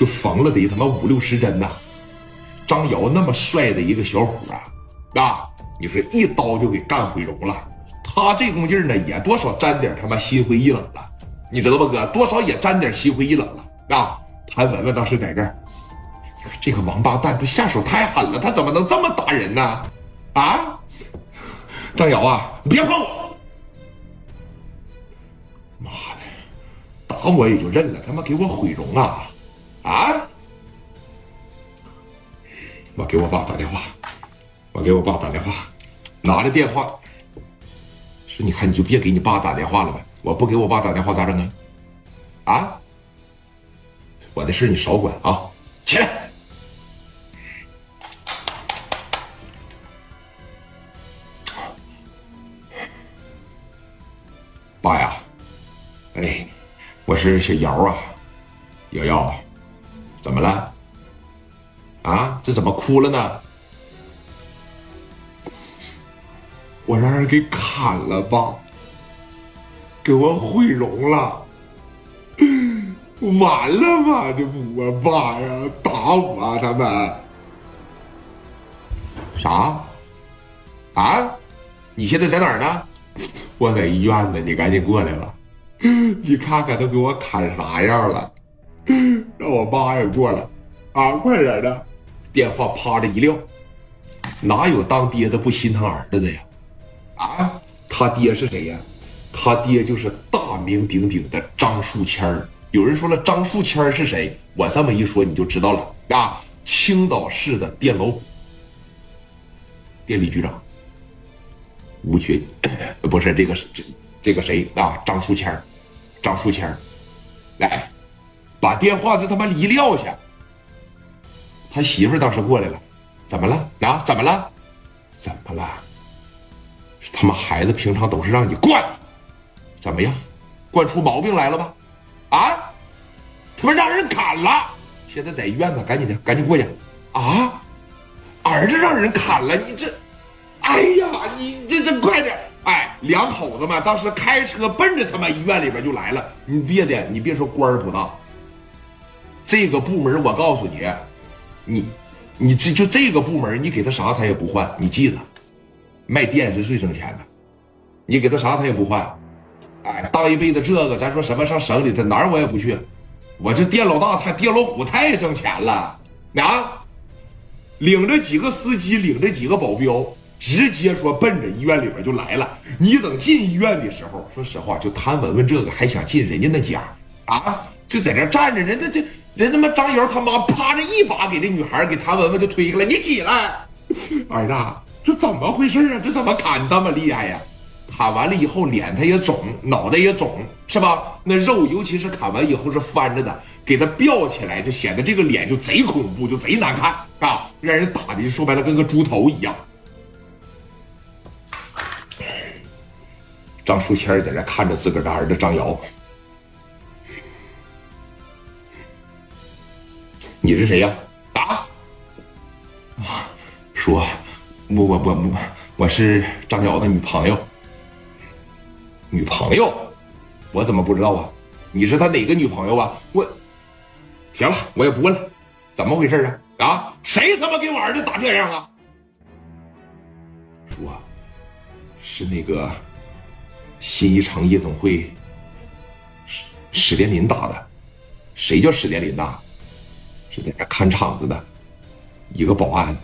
就缝了得他妈五六十针呐。张瑶那么帅的一个小伙啊，啊，你说一刀就给干毁容了。他这功劲呢，也多少沾点他妈心灰意冷了，你知道不哥？多少也沾点心灰意冷了啊。谭文文当时在这儿，这个王八蛋他下手太狠了，他怎么能这么打人呢？啊，张瑶啊，别碰我！妈的，打我也就认了，他妈给我毁容啊！啊！我给我爸打电话，我给我爸打电话，拿着电话说：“你看，你就别给你爸打电话了呗。我不给我爸打电话咋整啊？啊！我的事你少管啊！起来，爸呀！哎，我是小姚啊，瑶瑶，怎么了？”啊，这怎么哭了呢？我让人给砍了吧，给我毁容了，完了吧？这不我爸呀，打我他们啥？啊？你现在在哪儿呢？我在医院呢，你赶紧过来吧。你看看都给我砍啥样了？让我妈也过来啊！快点的。电话啪的一撂，哪有当爹的不心疼儿子的呀？啊，他爹是谁呀？他爹就是大名鼎鼎的张树谦。有人说了，张树谦是谁？我这么一说你就知道了啊！青岛市的电楼电力局长吴学，不是这个这这个谁啊？张树谦，张树谦儿，来，把电话就他妈一撂下。他媳妇当时过来了，怎么了？啊，怎么了？怎么了？他妈孩子平常都是让你惯，怎么样？惯出毛病来了吧？啊！他妈让人砍了，现在在医院呢，赶紧的，赶紧过去！啊！儿子让人砍了，你这，哎呀，你这这快点！哎，两口子嘛当时开车奔着他妈医院里边就来了。你别的，你别说官儿不大，这个部门我告诉你。你，你这就这个部门，你给他啥他也不换。你记着，卖电是最挣钱的，你给他啥他也不换。哎，当一辈子这个，咱说什么上省里，他哪儿我也不去。我这店老大，他店老虎太挣钱了啊！领着几个司机，领着几个保镖，直接说奔着医院里边就来了。你等进医院的时候，说实话，就谭文文这个还想进人家那家啊？就在那站着，人家这。人他妈张瑶他妈啪着一把给这女孩给谭文文就推开了，你起来，儿子，这怎么回事啊？这怎么砍这么厉害呀？砍完了以后脸他也肿，脑袋也肿，是吧？那肉尤其是砍完以后是翻着的，给他吊起来就显得这个脸就贼恐怖，就贼难看啊！让人打的说白了跟个猪头一样。张书谦在那看着自个儿的儿子张瑶。你是谁呀？啊？啊！说，我我我我我是张瑶的女朋友。女朋友？我怎么不知道啊？你是他哪个女朋友啊？我，行了，我也不问了，怎么回事啊？啊？谁他妈给我儿子打这样啊？说，是那个新一城夜总会史史殿林打的。谁叫史殿林呐？是在这看场子的一个保安。